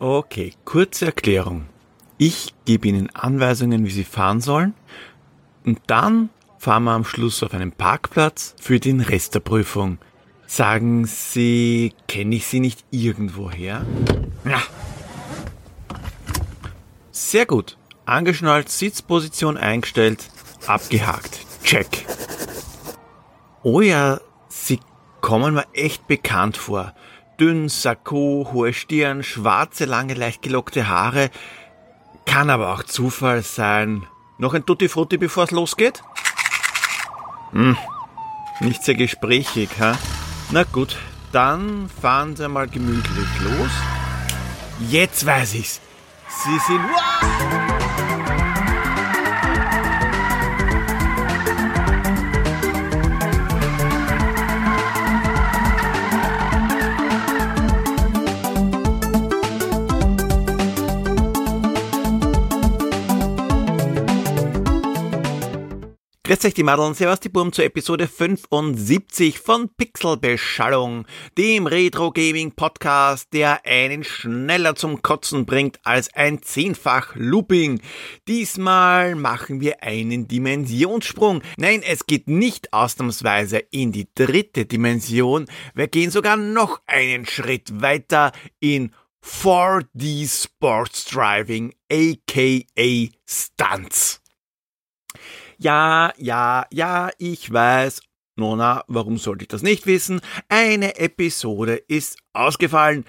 Okay, kurze Erklärung. Ich gebe Ihnen Anweisungen, wie Sie fahren sollen und dann fahren wir am Schluss auf einen Parkplatz für den Rest der Prüfung. Sagen Sie, kenne ich Sie nicht irgendwoher? Ja. Sehr gut. Angeschnallt, Sitzposition eingestellt, abgehakt. Check. Oh ja, Sie kommen mir echt bekannt vor. Dünn, Sakko, hohe Stirn, schwarze, lange, leicht gelockte Haare. Kann aber auch Zufall sein. Noch ein Tutti Frutti, bevor es losgeht? Hm, nicht sehr gesprächig, ha? Na gut, dann fahren Sie mal gemütlich los. Jetzt weiß ich's. Sie sind... Grüß euch die Madeln, servus die Burm zur Episode 75 von Pixelbeschallung, dem Retro-Gaming-Podcast, der einen schneller zum Kotzen bringt als ein zehnfach Looping. Diesmal machen wir einen Dimensionssprung. Nein, es geht nicht ausnahmsweise in die dritte Dimension, wir gehen sogar noch einen Schritt weiter in 4D Sports Driving, aka Stunts. Ja, ja, ja, ich weiß. Nona, warum sollte ich das nicht wissen? Eine Episode ist ausgefallen.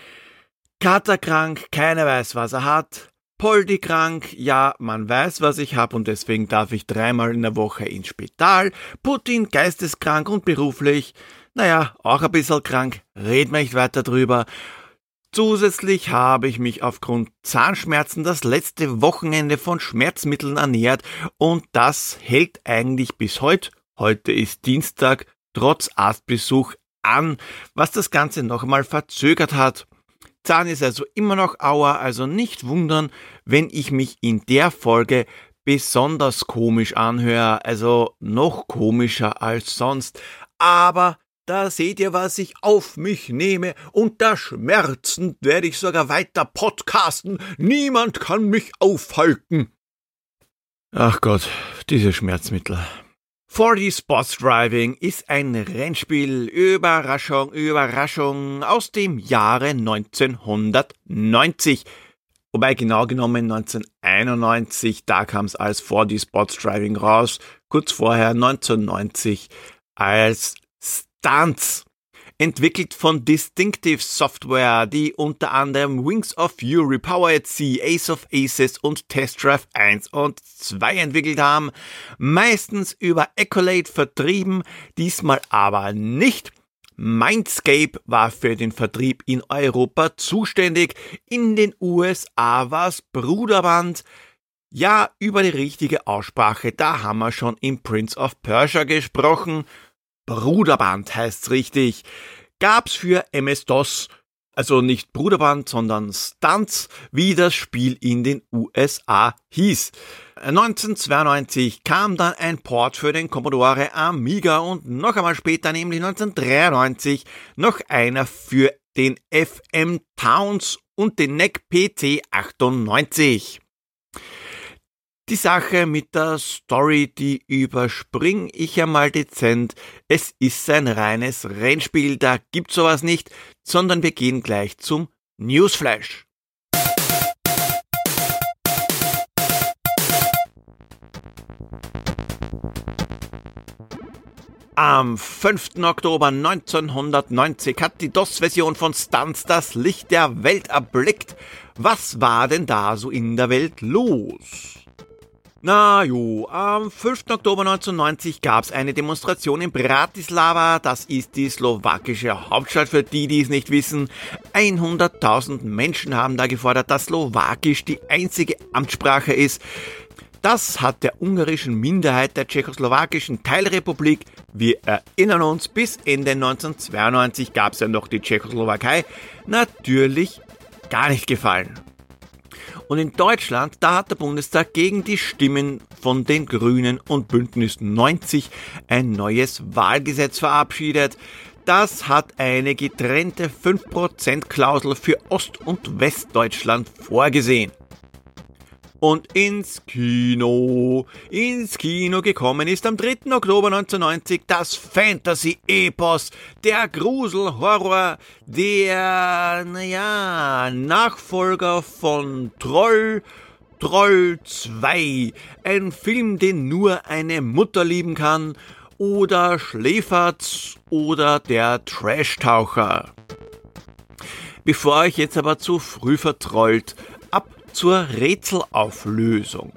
Kater krank, keiner weiß, was er hat. Poldi krank, ja, man weiß, was ich hab und deswegen darf ich dreimal in der Woche ins Spital. Putin geisteskrank und beruflich, naja, auch ein bisschen krank, red mir nicht weiter drüber. Zusätzlich habe ich mich aufgrund Zahnschmerzen das letzte Wochenende von Schmerzmitteln ernährt und das hält eigentlich bis heute, heute ist Dienstag, trotz Arztbesuch an, was das Ganze noch einmal verzögert hat. Zahn ist also immer noch Auer, also nicht wundern, wenn ich mich in der Folge besonders komisch anhöre, also noch komischer als sonst. Aber da seht ihr, was ich auf mich nehme. Unter Schmerzen werde ich sogar weiter podcasten. Niemand kann mich aufhalten. Ach Gott, diese Schmerzmittel. 4D Sports Driving ist ein Rennspiel, Überraschung, Überraschung, aus dem Jahre 1990. Wobei genau genommen 1991, da kam es als 4D Sports Driving raus, kurz vorher 1990 als Stunts. Entwickelt von Distinctive Software, die unter anderem Wings of Fury, Power at Sea, Ace of Aces und Test Drive 1 und 2 entwickelt haben. Meistens über Accolade vertrieben, diesmal aber nicht. Mindscape war für den Vertrieb in Europa zuständig. In den USA war es Bruderband. Ja, über die richtige Aussprache, da haben wir schon im Prince of Persia gesprochen. Bruderband heißt's richtig, gab's für MS-DOS, also nicht Bruderband, sondern Stunts, wie das Spiel in den USA hieß. 1992 kam dann ein Port für den Commodore Amiga und noch einmal später, nämlich 1993, noch einer für den FM Towns und den NEC PC 98. Die Sache mit der Story, die überspring ich einmal dezent. Es ist ein reines Rennspiel, da gibt's sowas nicht, sondern wir gehen gleich zum Newsflash. Am 5. Oktober 1990 hat die DOS-Version von Stunts das Licht der Welt erblickt. Was war denn da so in der Welt los? Na jo, am 5. Oktober 1990 gab es eine Demonstration in Bratislava, das ist die slowakische Hauptstadt für die, die es nicht wissen. 100.000 Menschen haben da gefordert, dass Slowakisch die einzige Amtssprache ist. Das hat der ungarischen Minderheit der tschechoslowakischen Teilrepublik, wir erinnern uns, bis Ende 1992 gab es ja noch die Tschechoslowakei, natürlich gar nicht gefallen. Und in Deutschland, da hat der Bundestag gegen die Stimmen von den Grünen und Bündnis 90 ein neues Wahlgesetz verabschiedet. Das hat eine getrennte 5% Klausel für Ost- und Westdeutschland vorgesehen und ins Kino. Ins Kino gekommen ist am 3. Oktober 1990 das Fantasy-Epos, der Grusel-Horror, der, naja, Nachfolger von Troll, Troll 2, ein Film, den nur eine Mutter lieben kann, oder Schläferz oder der Trashtaucher. Bevor euch jetzt aber zu früh vertrollt, zur Rätselauflösung.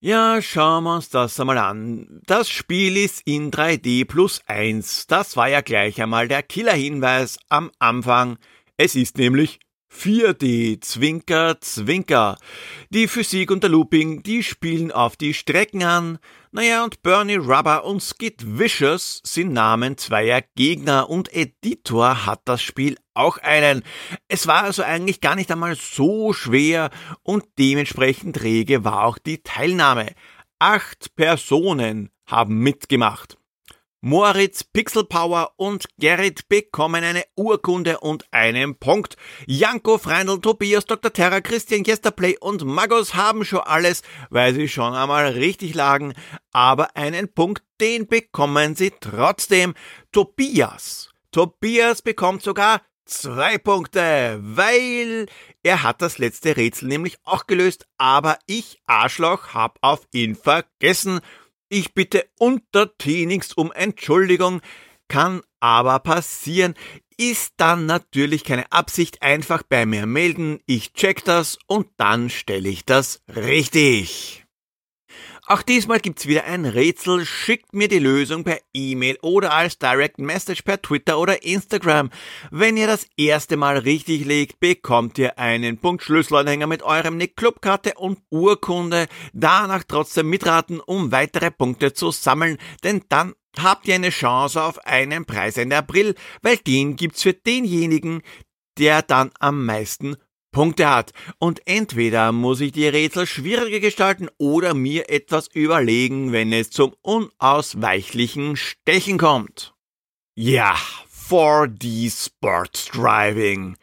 Ja, schauen wir uns das einmal an. Das Spiel ist in 3D plus 1. Das war ja gleich einmal der Killerhinweis am Anfang. Es ist nämlich 4D, Zwinker, Zwinker. Die Physik und der Looping, die spielen auf die Strecken an. Naja, und Bernie Rubber und Skid Vicious sind Namen zweier Gegner und Editor hat das Spiel auch einen. Es war also eigentlich gar nicht einmal so schwer und dementsprechend rege war auch die Teilnahme. Acht Personen haben mitgemacht. Moritz Pixelpower und Gerrit bekommen eine Urkunde und einen Punkt. Janko, Freindl, Tobias, Dr. Terra, Christian, Yesterplay und Magos haben schon alles, weil sie schon einmal richtig lagen. Aber einen Punkt, den bekommen sie trotzdem. Tobias. Tobias bekommt sogar zwei Punkte, weil er hat das letzte Rätsel nämlich auch gelöst, aber ich, Arschloch, hab auf ihn vergessen. Ich bitte untertänigst um Entschuldigung, kann aber passieren, ist dann natürlich keine Absicht, einfach bei mir melden, ich check das und dann stelle ich das richtig. Auch diesmal gibt's wieder ein Rätsel. Schickt mir die Lösung per E-Mail oder als Direct Message per Twitter oder Instagram. Wenn ihr das erste Mal richtig legt, bekommt ihr einen Punkt Schlüsselanhänger mit eurem Nick Clubkarte und Urkunde. Danach trotzdem mitraten, um weitere Punkte zu sammeln, denn dann habt ihr eine Chance auf einen Preis Ende April, weil den gibt's für denjenigen, der dann am meisten Punkte hat. Und entweder muss ich die Rätsel schwieriger gestalten oder mir etwas überlegen, wenn es zum unausweichlichen Stechen kommt. Ja, 4D Sports Driving.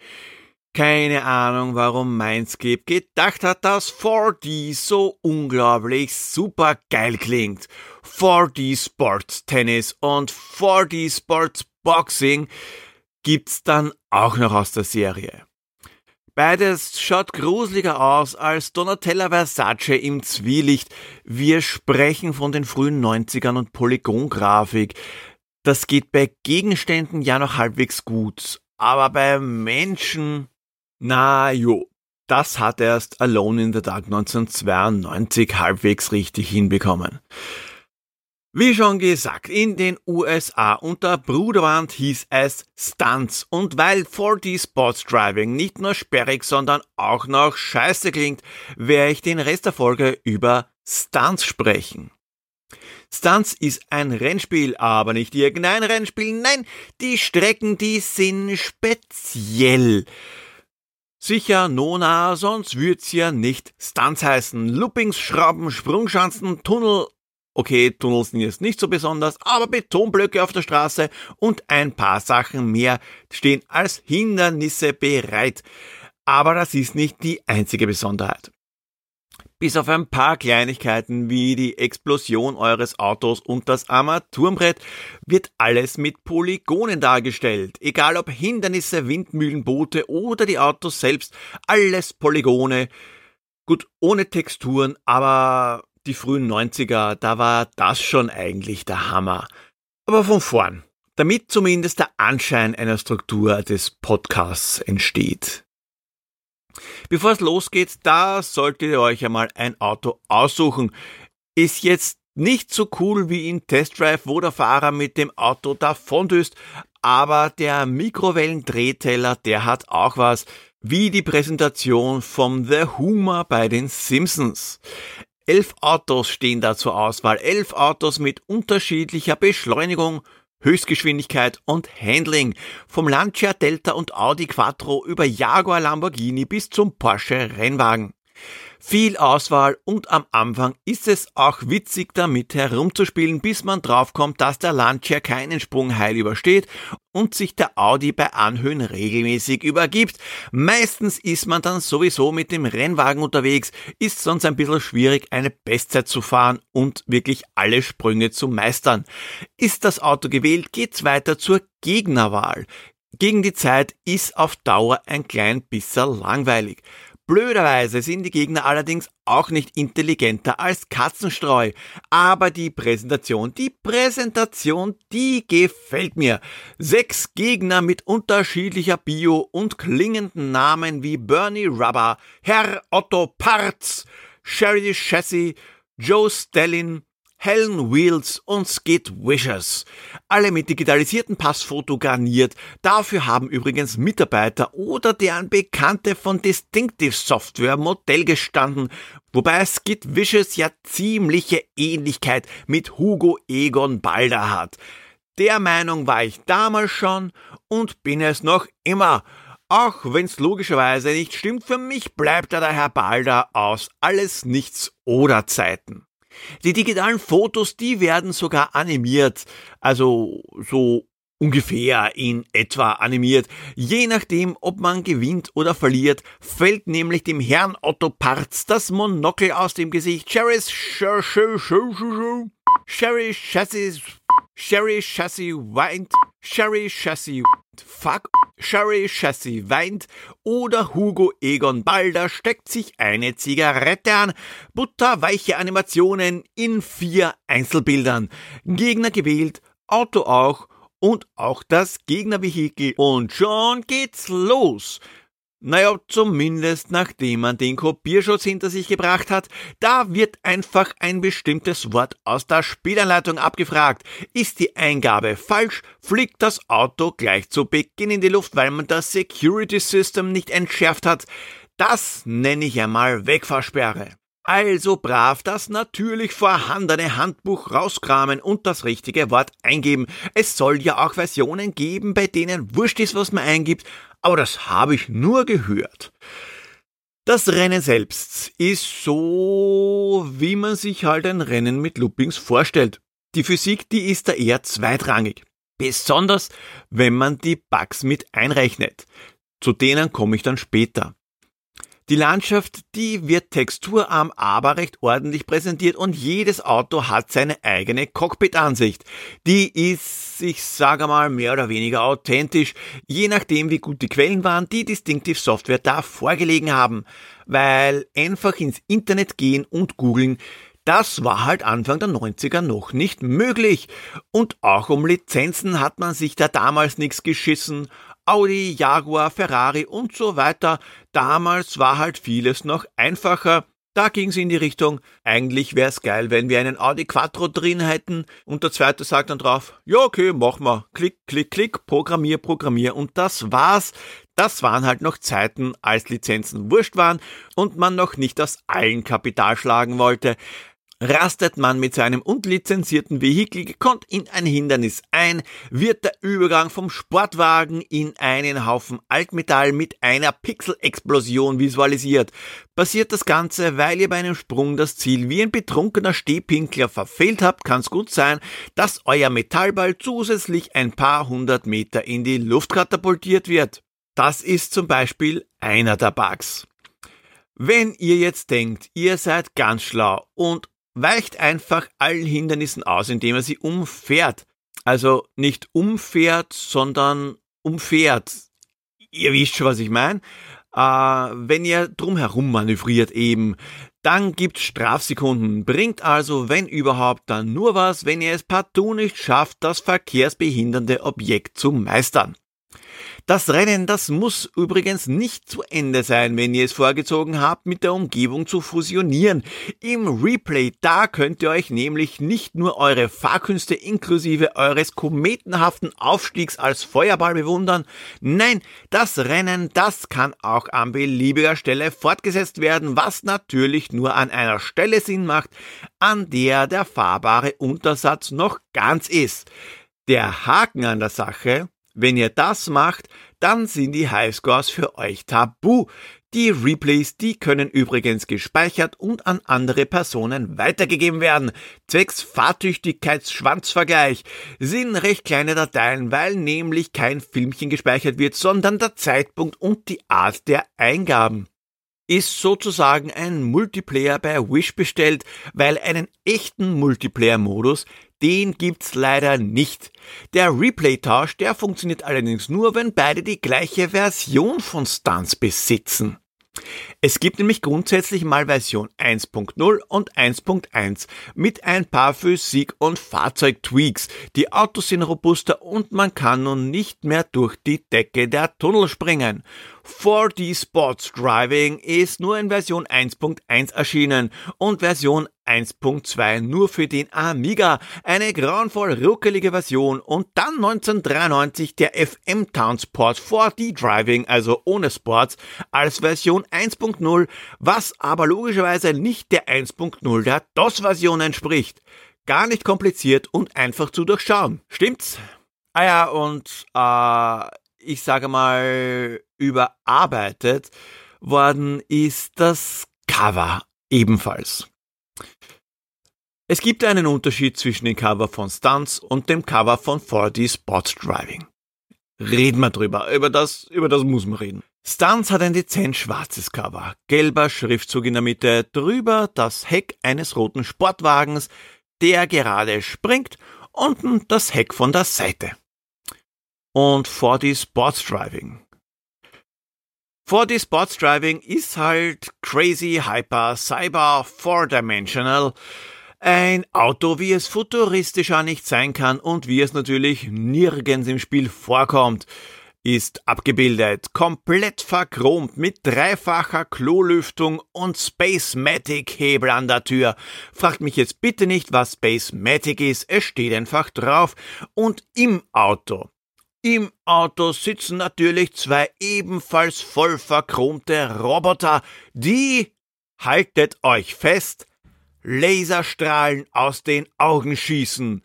Keine Ahnung, warum Mindscape gedacht hat, dass 4D so unglaublich super geil klingt. 4D Sports Tennis und 4D Sports Boxing gibt's dann auch noch aus der Serie. Beides schaut gruseliger aus als Donatella Versace im Zwielicht. Wir sprechen von den frühen 90ern und Polygongrafik. Das geht bei Gegenständen ja noch halbwegs gut. Aber bei Menschen, na jo, das hat erst Alone in the Dark 1992 halbwegs richtig hinbekommen. Wie schon gesagt, in den USA unter Bruderwand hieß es Stunts und weil 4D Sports Driving nicht nur sperrig, sondern auch noch scheiße klingt, werde ich den Rest der Folge über Stunts sprechen. Stunts ist ein Rennspiel, aber nicht irgendein Rennspiel, nein, die Strecken, die sind speziell. Sicher Nona, sonst würd's ja nicht Stunts heißen. Loopings, Schrauben, Sprungschanzen, Tunnel Okay, Tunnels sind jetzt nicht so besonders, aber Betonblöcke auf der Straße und ein paar Sachen mehr stehen als Hindernisse bereit. Aber das ist nicht die einzige Besonderheit. Bis auf ein paar Kleinigkeiten wie die Explosion eures Autos und das Armaturenbrett wird alles mit Polygonen dargestellt. Egal ob Hindernisse, Windmühlen, Boote oder die Autos selbst, alles Polygone. Gut, ohne Texturen, aber die frühen 90er, da war das schon eigentlich der Hammer. Aber von vorn, damit zumindest der Anschein einer Struktur des Podcasts entsteht. Bevor es losgeht, da solltet ihr euch einmal ein Auto aussuchen. Ist jetzt nicht so cool wie in Test Drive, wo der Fahrer mit dem Auto davondüst, aber der Mikrowellendrehteller, der hat auch was, wie die Präsentation vom The Humor bei den Simpsons. Elf Autos stehen da zur Auswahl. Elf Autos mit unterschiedlicher Beschleunigung, Höchstgeschwindigkeit und Handling. Vom Lancia Delta und Audi Quattro über Jaguar Lamborghini bis zum Porsche Rennwagen. Viel Auswahl und am Anfang ist es auch witzig damit herumzuspielen, bis man draufkommt, dass der Lancia keinen Sprung heil übersteht und sich der Audi bei Anhöhen regelmäßig übergibt. Meistens ist man dann sowieso mit dem Rennwagen unterwegs, ist sonst ein bisschen schwierig, eine Bestzeit zu fahren und wirklich alle Sprünge zu meistern. Ist das Auto gewählt, geht's weiter zur Gegnerwahl. Gegen die Zeit ist auf Dauer ein klein bisschen langweilig. Blöderweise sind die Gegner allerdings auch nicht intelligenter als Katzenstreu. Aber die Präsentation, die Präsentation, die gefällt mir. Sechs Gegner mit unterschiedlicher Bio und klingenden Namen wie Bernie Rubber, Herr Otto Parz, Sherry Chassis, Joe Stellin, Helen Wheels und Skid Wishes. Alle mit digitalisierten Passfoto garniert. Dafür haben übrigens Mitarbeiter oder deren Bekannte von Distinctive Software Modell gestanden, wobei Skid Wishes ja ziemliche Ähnlichkeit mit Hugo Egon Balder hat. Der Meinung war ich damals schon und bin es noch immer. Auch wenn's logischerweise nicht stimmt, für mich bleibt er der Herr Balder aus alles nichts oder Zeiten. Die digitalen Fotos, die werden sogar animiert, also so ungefähr in etwa animiert. Je nachdem, ob man gewinnt oder verliert, fällt nämlich dem Herrn Otto Parz das Monokel aus dem Gesicht. Sherry Sherry Chassis Sherry Chassis weint. Sherry Chassis fuck. Sherry Chassis weint oder Hugo Egon Balder steckt sich eine Zigarette an. Butterweiche Animationen in vier Einzelbildern. Gegner gewählt, Auto auch und auch das Gegnervehikel. Und schon geht's los. Naja, zumindest nachdem man den Kopierschutz hinter sich gebracht hat, da wird einfach ein bestimmtes Wort aus der Spielanleitung abgefragt. Ist die Eingabe falsch, fliegt das Auto gleich zu Beginn in die Luft, weil man das Security System nicht entschärft hat. Das nenne ich einmal Wegfahrsperre. Also brav das natürlich vorhandene Handbuch rauskramen und das richtige Wort eingeben. Es soll ja auch Versionen geben, bei denen wurscht ist, was man eingibt, aber das habe ich nur gehört. Das Rennen selbst ist so, wie man sich halt ein Rennen mit Loopings vorstellt. Die Physik, die ist da eher zweitrangig. Besonders, wenn man die Bugs mit einrechnet. Zu denen komme ich dann später. Die Landschaft, die wird texturarm, aber recht ordentlich präsentiert und jedes Auto hat seine eigene Cockpit-Ansicht. Die ist, ich sage mal, mehr oder weniger authentisch, je nachdem wie gut die Quellen waren, die Distinctive Software da vorgelegen haben. Weil einfach ins Internet gehen und googeln, das war halt Anfang der 90er noch nicht möglich. Und auch um Lizenzen hat man sich da damals nichts geschissen. Audi, Jaguar, Ferrari und so weiter. Damals war halt vieles noch einfacher. Da ging's in die Richtung, eigentlich wär's geil, wenn wir einen Audi Quattro drin hätten und der zweite sagt dann drauf, ja okay, mach mal, klick, klick, klick, programmier, programmier und das war's. Das waren halt noch Zeiten, als Lizenzen wurscht waren und man noch nicht aus allen Kapital schlagen wollte rastet man mit seinem unlizenzierten Vehikel gekonnt in ein Hindernis ein, wird der Übergang vom Sportwagen in einen Haufen Altmetall mit einer Pixelexplosion visualisiert. Passiert das Ganze, weil ihr bei einem Sprung das Ziel wie ein betrunkener Stehpinkler verfehlt habt, kann es gut sein, dass euer Metallball zusätzlich ein paar hundert Meter in die Luft katapultiert wird. Das ist zum Beispiel einer der Bugs. Wenn ihr jetzt denkt, ihr seid ganz schlau und weicht einfach allen Hindernissen aus, indem er sie umfährt. Also nicht umfährt, sondern umfährt. Ihr wisst schon, was ich meine. Äh, wenn ihr drumherum manövriert eben, dann gibt's Strafsekunden. Bringt also, wenn überhaupt, dann nur was, wenn ihr es partout nicht schafft, das verkehrsbehindernde Objekt zu meistern. Das Rennen, das muss übrigens nicht zu Ende sein, wenn ihr es vorgezogen habt, mit der Umgebung zu fusionieren. Im Replay, da könnt ihr euch nämlich nicht nur eure Fahrkünste inklusive eures kometenhaften Aufstiegs als Feuerball bewundern, nein, das Rennen, das kann auch an beliebiger Stelle fortgesetzt werden, was natürlich nur an einer Stelle Sinn macht, an der der fahrbare Untersatz noch ganz ist. Der Haken an der Sache, wenn ihr das macht, dann sind die Highscores für euch tabu. Die Replays, die können übrigens gespeichert und an andere Personen weitergegeben werden. Zwecks Fahrtüchtigkeitsschwanzvergleich sind recht kleine Dateien, weil nämlich kein Filmchen gespeichert wird, sondern der Zeitpunkt und die Art der Eingaben ist sozusagen ein Multiplayer bei Wish bestellt, weil einen echten Multiplayer-Modus, den gibt's leider nicht. Der Replay-Tausch, der funktioniert allerdings nur, wenn beide die gleiche Version von Stunts besitzen. Es gibt nämlich grundsätzlich mal Version 1.0 und 1.1 mit ein paar Physik- und Fahrzeugtweaks. Die Autos sind robuster und man kann nun nicht mehr durch die Decke der Tunnel springen. 4D Sports Driving ist nur in Version 1.1 erschienen und Version 1.2 nur für den Amiga, eine grauenvoll ruckelige Version und dann 1993 der FM Town Sport 4D Driving, also ohne Sports, als Version 1.0, was aber logischerweise nicht der 1.0 der DOS-Version entspricht. Gar nicht kompliziert und einfach zu durchschauen. Stimmt's? Ah ja, und äh, ich sage mal, überarbeitet worden ist das Cover ebenfalls. Es gibt einen Unterschied zwischen dem Cover von Stunts und dem Cover von 4D Spot Driving. Reden wir drüber. Über das, über das muss man reden. Stunts hat ein dezent schwarzes Cover. Gelber Schriftzug in der Mitte, drüber das Heck eines roten Sportwagens, der gerade springt, unten das Heck von der Seite und 4D Sports Driving. 4D Sports Driving ist halt crazy, hyper, cyber, four-dimensional. Ein Auto, wie es futuristischer nicht sein kann und wie es natürlich nirgends im Spiel vorkommt, ist abgebildet, komplett verchromt mit dreifacher Klolüftung und Spacematic-Hebel an der Tür. Fragt mich jetzt bitte nicht, was Spacematic ist, es steht einfach drauf. Und im Auto im Auto sitzen natürlich zwei ebenfalls voll verchromte Roboter, die, haltet euch fest, Laserstrahlen aus den Augen schießen.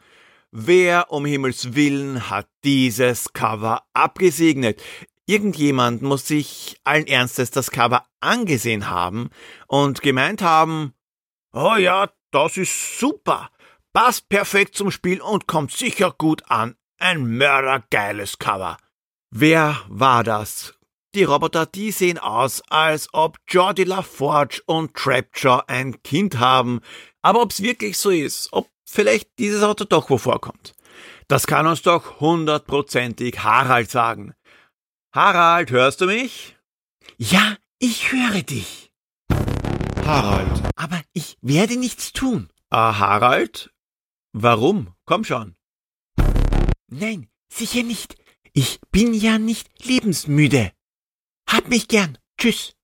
Wer um Himmels willen hat dieses Cover abgesegnet? Irgendjemand muss sich allen Ernstes das Cover angesehen haben und gemeint haben, oh ja, das ist super, passt perfekt zum Spiel und kommt sicher gut an ein mördergeiles Cover. Wer war das? Die Roboter, die sehen aus, als ob Jordi LaForge und Trapjaw ein Kind haben. Aber ob's wirklich so ist, ob vielleicht dieses Auto doch wo vorkommt, das kann uns doch hundertprozentig Harald sagen. Harald, hörst du mich? Ja, ich höre dich. Harald. Aber ich werde nichts tun. Ah, Harald? Warum? Komm schon. Nein, sicher nicht. Ich bin ja nicht lebensmüde. Hab mich gern. Tschüss.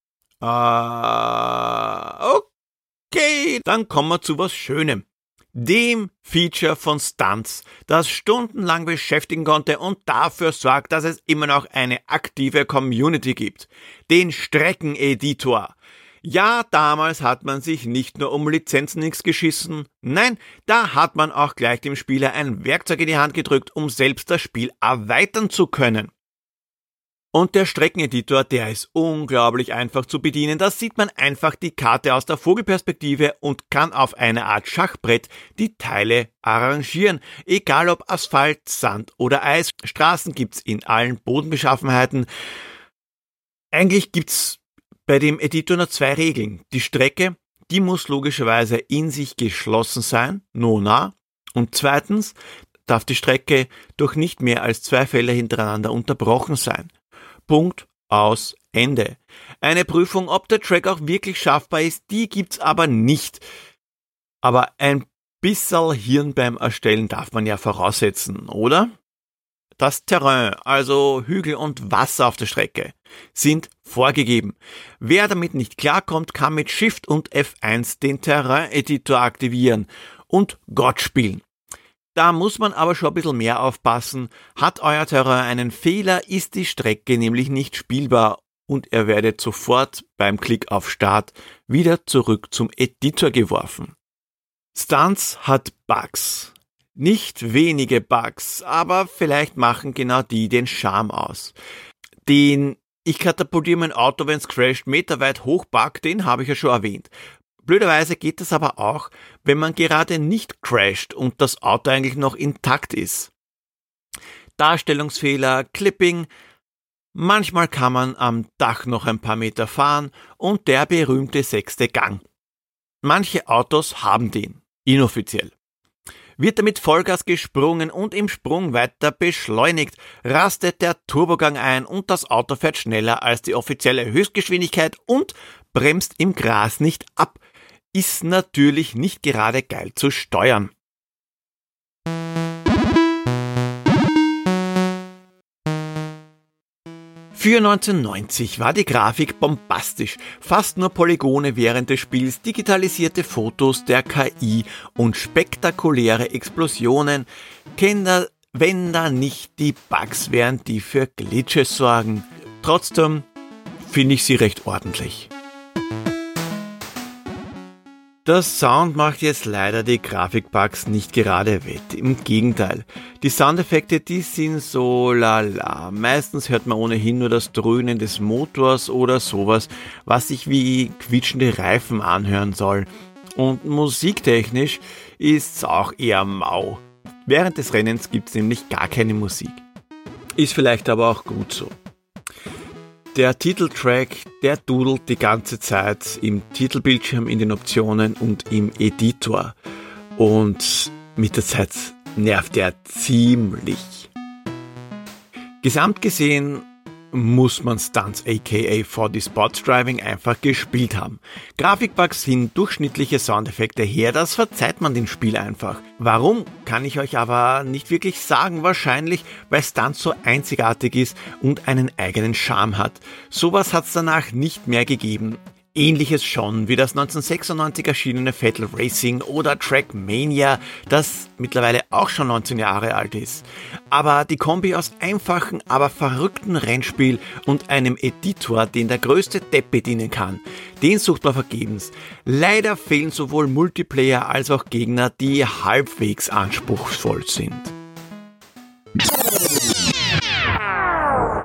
Ah, okay, dann kommen wir zu was Schönem. Dem Feature von Stunts, das stundenlang beschäftigen konnte und dafür sorgt, dass es immer noch eine aktive Community gibt. Den Streckeneditor. Ja, damals hat man sich nicht nur um Lizenzen nichts geschissen, nein, da hat man auch gleich dem Spieler ein Werkzeug in die Hand gedrückt, um selbst das Spiel erweitern zu können. Und der Streckeneditor, der ist unglaublich einfach zu bedienen. Da sieht man einfach die Karte aus der Vogelperspektive und kann auf eine Art Schachbrett die Teile arrangieren. Egal ob Asphalt, Sand oder Eis. Straßen gibt's in allen Bodenbeschaffenheiten. Eigentlich gibt's bei dem Editor nur zwei Regeln. Die Strecke, die muss logischerweise in sich geschlossen sein, nona. Und zweitens darf die Strecke durch nicht mehr als zwei Felder hintereinander unterbrochen sein. Punkt aus Ende. Eine Prüfung, ob der Track auch wirklich schaffbar ist, die gibt's aber nicht. Aber ein bisschen Hirn beim Erstellen darf man ja voraussetzen, oder? Das Terrain, also Hügel und Wasser auf der Strecke, sind vorgegeben. Wer damit nicht klarkommt, kann mit Shift und F1 den Terrain-Editor aktivieren und Gott spielen. Da muss man aber schon ein bisschen mehr aufpassen. Hat euer Terrain einen Fehler, ist die Strecke nämlich nicht spielbar und ihr werdet sofort beim Klick auf Start wieder zurück zum Editor geworfen. Stunts hat Bugs. Nicht wenige Bugs, aber vielleicht machen genau die den Charme aus. Den Ich katapultiere mein Auto, wenn's crasht, meterweit hochpark, den habe ich ja schon erwähnt. Blöderweise geht es aber auch, wenn man gerade nicht crasht und das Auto eigentlich noch intakt ist. Darstellungsfehler, Clipping, manchmal kann man am Dach noch ein paar Meter fahren und der berühmte sechste Gang. Manche Autos haben den, inoffiziell. Wird damit Vollgas gesprungen und im Sprung weiter beschleunigt, rastet der Turbogang ein und das Auto fährt schneller als die offizielle Höchstgeschwindigkeit und bremst im Gras nicht ab. Ist natürlich nicht gerade geil zu steuern. Für 1990 war die Grafik bombastisch, fast nur Polygone während des Spiels, digitalisierte Fotos der KI und spektakuläre Explosionen. Kinder, wenn da nicht die Bugs wären, die für Glitches sorgen. Trotzdem finde ich sie recht ordentlich. Das Sound macht jetzt leider die Grafikbugs nicht gerade wett. Im Gegenteil. Die Soundeffekte, die sind so lala. Meistens hört man ohnehin nur das Dröhnen des Motors oder sowas, was sich wie quietschende Reifen anhören soll. Und musiktechnisch ist's auch eher mau. Während des Rennens gibt's nämlich gar keine Musik. Ist vielleicht aber auch gut so. Der Titeltrack, der dudelt die ganze Zeit im Titelbildschirm, in den Optionen und im Editor. Und mit der Zeit nervt er ziemlich. Gesamt gesehen muss man Stunts aka 4D Sports Driving einfach gespielt haben. Grafikbugs sind durchschnittliche Soundeffekte her, das verzeiht man dem Spiel einfach. Warum, kann ich euch aber nicht wirklich sagen, wahrscheinlich, weil Stunts so einzigartig ist und einen eigenen Charme hat. Sowas hat's danach nicht mehr gegeben. Ähnliches schon wie das 1996 erschienene Fatal Racing oder Trackmania, das mittlerweile auch schon 19 Jahre alt ist. Aber die Kombi aus einfachen, aber verrückten Rennspiel und einem Editor, den der größte Depp bedienen kann, den sucht man vergebens. Leider fehlen sowohl Multiplayer als auch Gegner, die halbwegs anspruchsvoll sind.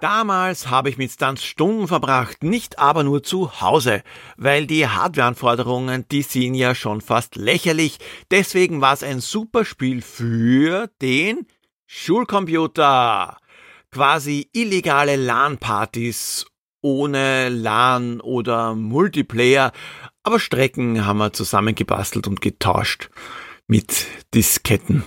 Damals habe ich mit Stunts Stunden verbracht, nicht aber nur zu Hause, weil die Hardwareanforderungen, die sind ja schon fast lächerlich. Deswegen war es ein super Spiel für den Schulcomputer. Quasi illegale LAN-Partys ohne LAN oder Multiplayer, aber Strecken haben wir zusammengebastelt und getauscht mit Disketten.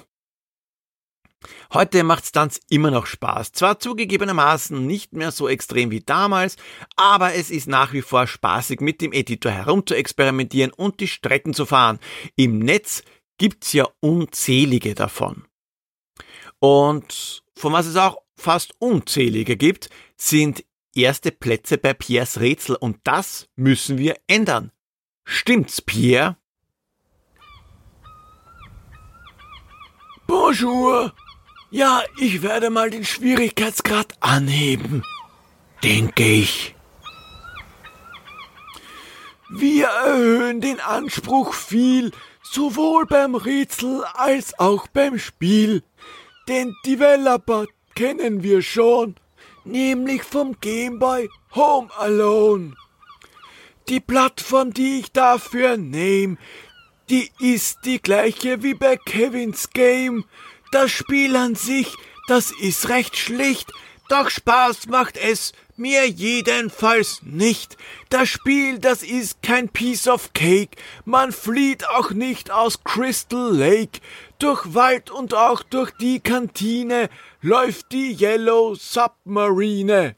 Heute macht Stunts immer noch Spaß. Zwar zugegebenermaßen nicht mehr so extrem wie damals, aber es ist nach wie vor spaßig, mit dem Editor herumzuexperimentieren und die Strecken zu fahren. Im Netz gibt's ja unzählige davon. Und von was es auch fast unzählige gibt, sind erste Plätze bei Pierres Rätsel und das müssen wir ändern. Stimmt's, Pierre? Bonjour! Ja, ich werde mal den Schwierigkeitsgrad anheben. Denke ich. Wir erhöhen den Anspruch viel, sowohl beim Rätsel als auch beim Spiel. Den Developer kennen wir schon, nämlich vom Gameboy Home Alone. Die Plattform, die ich dafür nehme, die ist die gleiche wie bei Kevins Game, das Spiel an sich, das ist recht schlicht, doch Spaß macht es mir jedenfalls nicht. Das Spiel, das ist kein Piece of Cake. Man flieht auch nicht aus Crystal Lake. Durch Wald und auch durch die Kantine läuft die Yellow Submarine.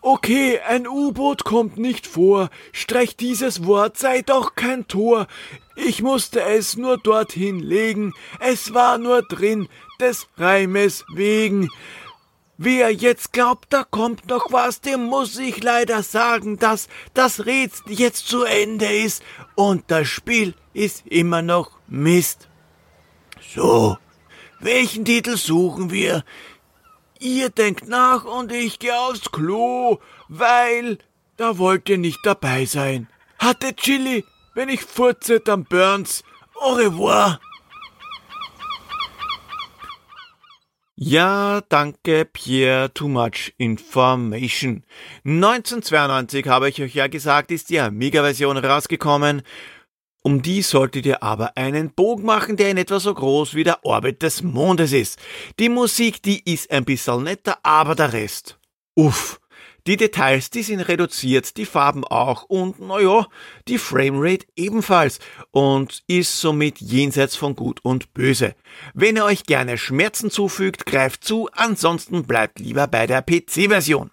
Okay, ein U-Boot kommt nicht vor. Streich dieses Wort sei doch kein Tor. Ich musste es nur dorthin legen, es war nur drin, des Reimes wegen. Wer jetzt glaubt, da kommt noch was, dem muss ich leider sagen, dass das Rätsel jetzt zu Ende ist und das Spiel ist immer noch Mist. So, welchen Titel suchen wir? Ihr denkt nach und ich geh aufs Klo, weil da wollt ihr nicht dabei sein. Hatte Chili wenn ich furze, dann burns. Au revoir. Ja, danke, Pierre, too much information. 1992 habe ich euch ja gesagt, ist die Amiga-Version rausgekommen. Um die solltet ihr aber einen Bogen machen, der in etwa so groß wie der Orbit des Mondes ist. Die Musik, die ist ein bisschen netter, aber der Rest. Uff. Die Details, die sind reduziert, die Farben auch und naja, die Framerate ebenfalls und ist somit jenseits von Gut und Böse. Wenn ihr euch gerne Schmerzen zufügt, greift zu, ansonsten bleibt lieber bei der PC-Version.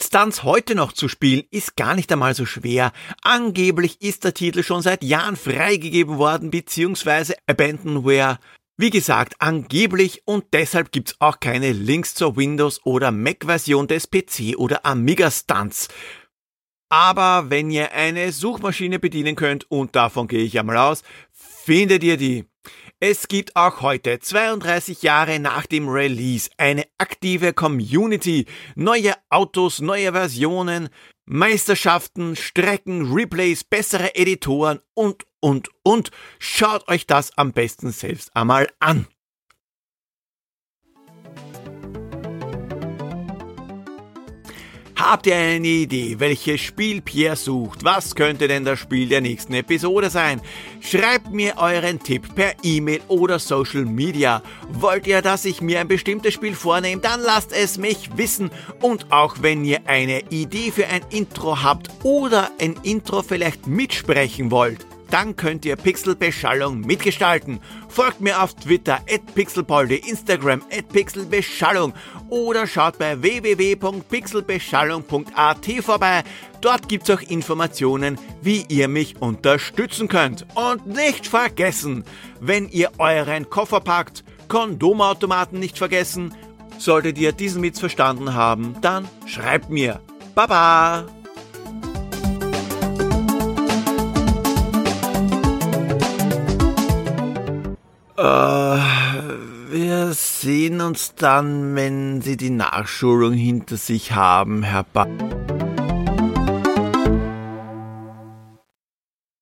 Stunts heute noch zu spielen ist gar nicht einmal so schwer. Angeblich ist der Titel schon seit Jahren freigegeben worden, beziehungsweise Abandonware wie gesagt, angeblich und deshalb gibt's auch keine Links zur Windows- oder Mac-Version des PC oder Amiga Stunts. Aber wenn ihr eine Suchmaschine bedienen könnt, und davon gehe ich einmal aus, findet ihr die. Es gibt auch heute, 32 Jahre nach dem Release, eine aktive Community, neue Autos, neue Versionen, Meisterschaften, Strecken, Replays, bessere Editoren und, und, und. Schaut euch das am besten selbst einmal an. Habt ihr eine Idee, welches Spiel Pierre sucht? Was könnte denn das Spiel der nächsten Episode sein? Schreibt mir euren Tipp per E-Mail oder Social Media. Wollt ihr, dass ich mir ein bestimmtes Spiel vornehme? Dann lasst es mich wissen. Und auch wenn ihr eine Idee für ein Intro habt oder ein Intro vielleicht mitsprechen wollt, dann könnt ihr Pixelbeschallung mitgestalten. Folgt mir auf Twitter at pixelpolde, Instagram at pixelbeschallung oder schaut bei www.pixelbeschallung.at vorbei. Dort gibt's auch Informationen, wie ihr mich unterstützen könnt. Und nicht vergessen, wenn ihr euren Koffer packt, Kondomautomaten nicht vergessen. Solltet ihr diesen Witz verstanden haben, dann schreibt mir. Baba! Äh, wir sehen uns dann, wenn Sie die Nachschulung hinter sich haben, Herr ba